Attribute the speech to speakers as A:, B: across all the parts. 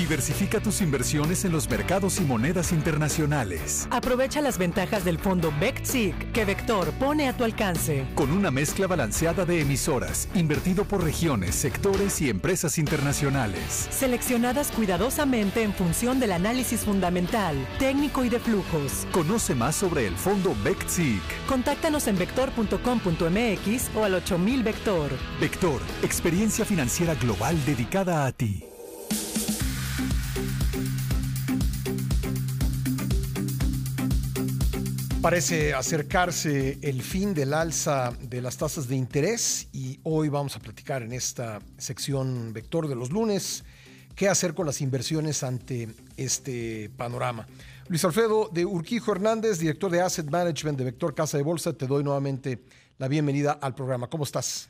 A: Diversifica tus inversiones en los mercados y monedas internacionales.
B: Aprovecha las ventajas del fondo BECTSIC que Vector pone a tu alcance.
A: Con una mezcla balanceada de emisoras, invertido por regiones, sectores y empresas internacionales.
B: Seleccionadas cuidadosamente en función del análisis fundamental, técnico y de flujos.
A: Conoce más sobre el fondo BECTSIC.
B: Contáctanos en vector.com.mx o al 8000 Vector.
A: Vector, experiencia financiera global dedicada a ti.
C: Parece acercarse el fin del alza de las tasas de interés y hoy vamos a platicar en esta sección Vector de los lunes qué hacer con las inversiones ante este panorama. Luis Alfredo de Urquijo Hernández, director de Asset Management de Vector Casa de Bolsa, te doy nuevamente la bienvenida al programa. ¿Cómo estás?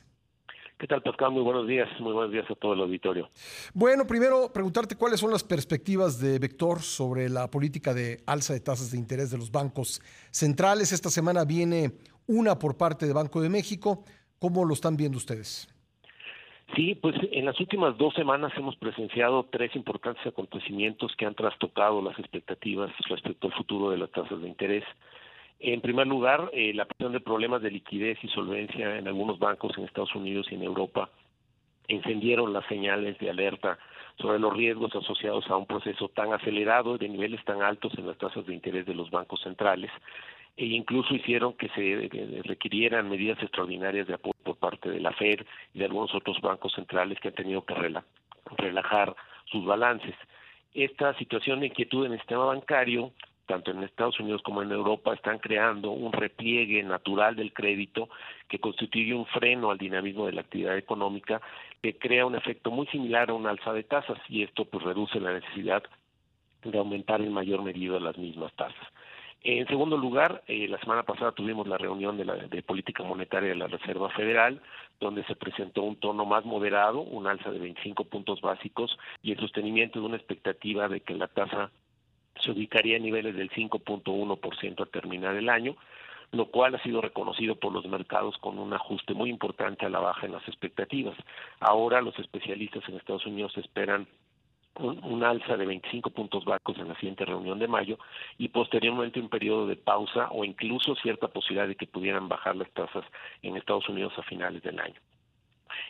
D: ¿Qué tal, Pascal? Muy buenos días. Muy buenos días a todo el auditorio.
C: Bueno, primero preguntarte cuáles son las perspectivas de Vector sobre la política de alza de tasas de interés de los bancos centrales. Esta semana viene una por parte de Banco de México. ¿Cómo lo están viendo ustedes?
D: Sí, pues en las últimas dos semanas hemos presenciado tres importantes acontecimientos que han trastocado las expectativas respecto al futuro de las tasas de interés. En primer lugar, eh, la presión de problemas de liquidez y solvencia en algunos bancos en Estados Unidos y en Europa encendieron las señales de alerta sobre los riesgos asociados a un proceso tan acelerado de niveles tan altos en las tasas de interés de los bancos centrales e incluso hicieron que se requirieran medidas extraordinarias de apoyo por parte de la Fed y de algunos otros bancos centrales que han tenido que relajar sus balances. Esta situación de inquietud en el sistema bancario tanto en Estados Unidos como en Europa, están creando un repliegue natural del crédito que constituye un freno al dinamismo de la actividad económica que crea un efecto muy similar a una alza de tasas y esto pues reduce la necesidad de aumentar en mayor medida las mismas tasas. En segundo lugar, eh, la semana pasada tuvimos la reunión de, la, de política monetaria de la Reserva Federal, donde se presentó un tono más moderado, un alza de 25 puntos básicos y el sostenimiento de una expectativa de que la tasa se ubicaría en niveles del 5.1% a terminar el año, lo cual ha sido reconocido por los mercados con un ajuste muy importante a la baja en las expectativas. Ahora los especialistas en Estados Unidos esperan un, alza de 25 puntos básicos en la siguiente reunión de mayo y posteriormente un periodo de pausa o incluso cierta posibilidad de que pudieran bajar las tasas en Estados Unidos a finales del año.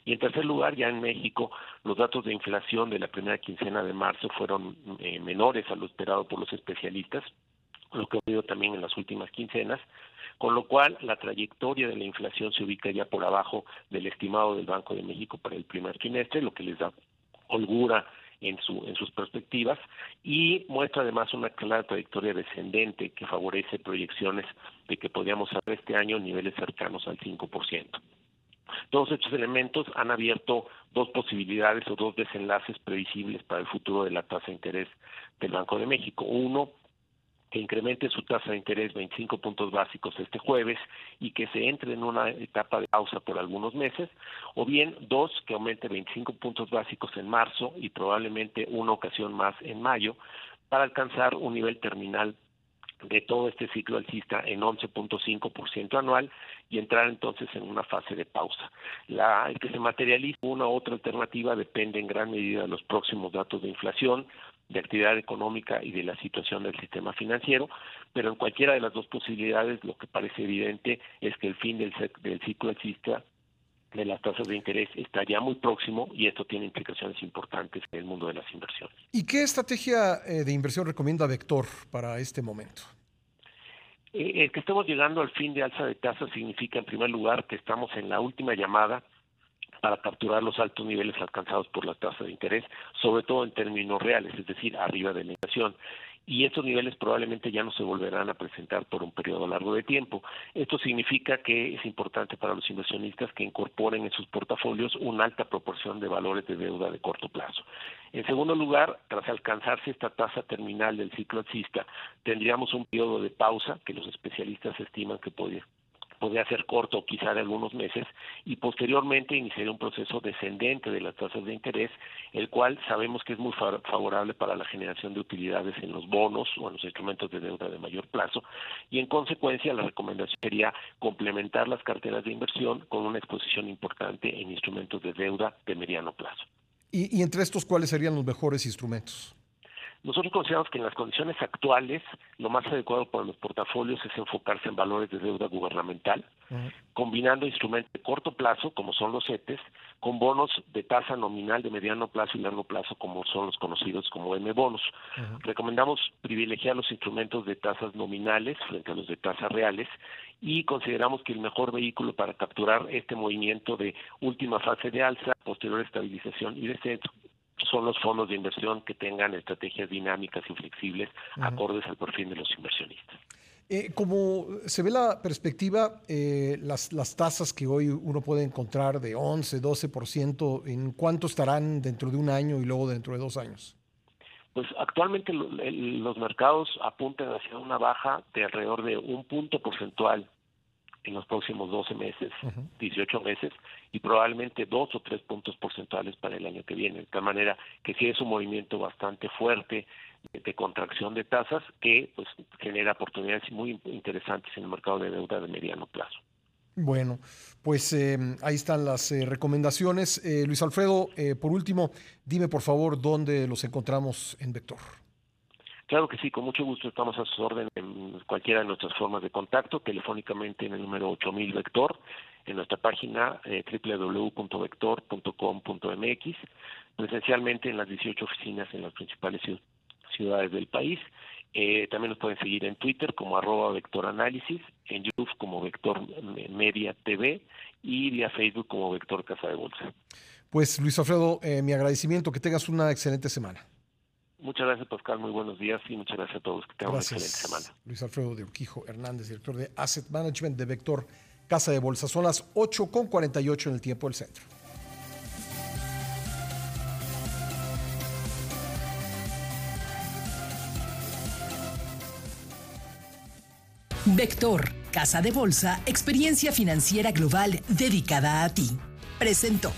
D: Y en tercer lugar, ya en México, los datos de inflación de la primera quincena de marzo fueron eh, menores a lo esperado por los especialistas, lo que ha habido también en las últimas quincenas, con lo cual la trayectoria de la inflación se ubica ya por abajo del estimado del Banco de México para el primer trimestre, lo que les da holgura en, su, en sus perspectivas y muestra además una clara trayectoria descendente que favorece proyecciones de que podríamos haber este año niveles cercanos al 5%. Todos estos elementos han abierto dos posibilidades o dos desenlaces previsibles para el futuro de la tasa de interés del Banco de México. Uno, que incremente su tasa de interés 25 puntos básicos este jueves y que se entre en una etapa de pausa por algunos meses, o bien dos, que aumente 25 puntos básicos en marzo y probablemente una ocasión más en mayo para alcanzar un nivel terminal de todo este ciclo alcista en 11.5% anual y entrar entonces en una fase de pausa. La que se materialice una u otra alternativa depende en gran medida de los próximos datos de inflación, de actividad económica y de la situación del sistema financiero, pero en cualquiera de las dos posibilidades lo que parece evidente es que el fin del, del ciclo alcista de las tasas de interés estaría muy próximo y esto tiene implicaciones importantes en el mundo de las inversiones.
C: ¿Y qué estrategia eh, de inversión recomienda Vector para este momento?
D: Eh, el que estemos llegando al fin de alza de tasas significa, en primer lugar, que estamos en la última llamada para capturar los altos niveles alcanzados por las tasas de interés, sobre todo en términos reales, es decir, arriba de la inflación y estos niveles probablemente ya no se volverán a presentar por un periodo largo de tiempo. Esto significa que es importante para los inversionistas que incorporen en sus portafolios una alta proporción de valores de deuda de corto plazo. En segundo lugar, tras alcanzarse esta tasa terminal del ciclo alcista, tendríamos un periodo de pausa que los especialistas estiman que podría podría ser corto quizá de algunos meses, y posteriormente iniciaría un proceso descendente de las tasas de interés, el cual sabemos que es muy favorable para la generación de utilidades en los bonos o en los instrumentos de deuda de mayor plazo, y en consecuencia la recomendación sería complementar las carteras de inversión con una exposición importante en instrumentos de deuda de mediano plazo.
C: ¿Y, y entre estos cuáles serían los mejores instrumentos?
D: Nosotros consideramos que en las condiciones actuales lo más adecuado para los portafolios es enfocarse en valores de deuda gubernamental, combinando instrumentos de corto plazo, como son los CETES, con bonos de tasa nominal de mediano plazo y largo plazo, como son los conocidos como M-bonos. Recomendamos privilegiar los instrumentos de tasas nominales frente a los de tasas reales y consideramos que el mejor vehículo para capturar este movimiento de última fase de alza, posterior estabilización y descenso son los fondos de inversión que tengan estrategias dinámicas y flexibles acordes al perfil de los inversionistas.
C: Eh, como se ve la perspectiva, eh, las, las tasas que hoy uno puede encontrar de 11, 12%, ¿en cuánto estarán dentro de un año y luego dentro de dos años?
D: Pues actualmente los mercados apuntan hacia una baja de alrededor de un punto porcentual en los próximos 12 meses, 18 meses, y probablemente dos o tres puntos porcentuales para el año que viene. De tal manera que sí es un movimiento bastante fuerte de, contracción de tasas que pues genera oportunidades muy interesantes en el mercado de deuda de mediano plazo.
C: Bueno, pues eh, ahí están las eh, recomendaciones. Eh, Luis Alfredo, por último, dime por favor dónde los encontramos en Vector.
D: Claro que sí, con mucho gusto estamos a su orden en cualquiera de nuestras formas de contacto, telefónicamente en el número 8000 Vector, en nuestra página eh, www.vector.com.mx, presencialmente en las 18 oficinas en las principales ciudades del país. Eh, también nos pueden seguir en Twitter como arroba vectoranálisis, en YouTube como Vector Media TV y vía Facebook como Vector Casa de Bolsa.
C: Pues Luis Alfredo, eh, mi agradecimiento, que tengas una excelente semana.
D: Muchas gracias, Pascal. Muy buenos días y muchas gracias a todos. Que tengan una excelente semana.
C: Luis Alfredo de Urquijo Hernández, director de Asset Management de Vector Casa de Bolsa. Son las 8 con 48 en el tiempo del centro.
E: Vector, Casa de Bolsa, experiencia financiera global dedicada a ti. Presentó.